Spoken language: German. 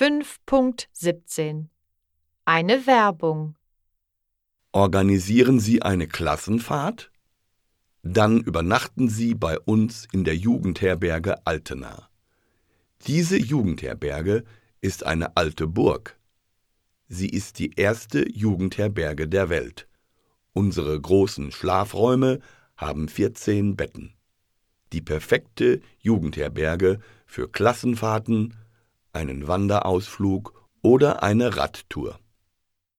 5.17 Eine Werbung Organisieren Sie eine Klassenfahrt? Dann übernachten Sie bei uns in der Jugendherberge Altena. Diese Jugendherberge ist eine alte Burg. Sie ist die erste Jugendherberge der Welt. Unsere großen Schlafräume haben 14 Betten. Die perfekte Jugendherberge für Klassenfahrten, einen Wanderausflug oder eine Radtour.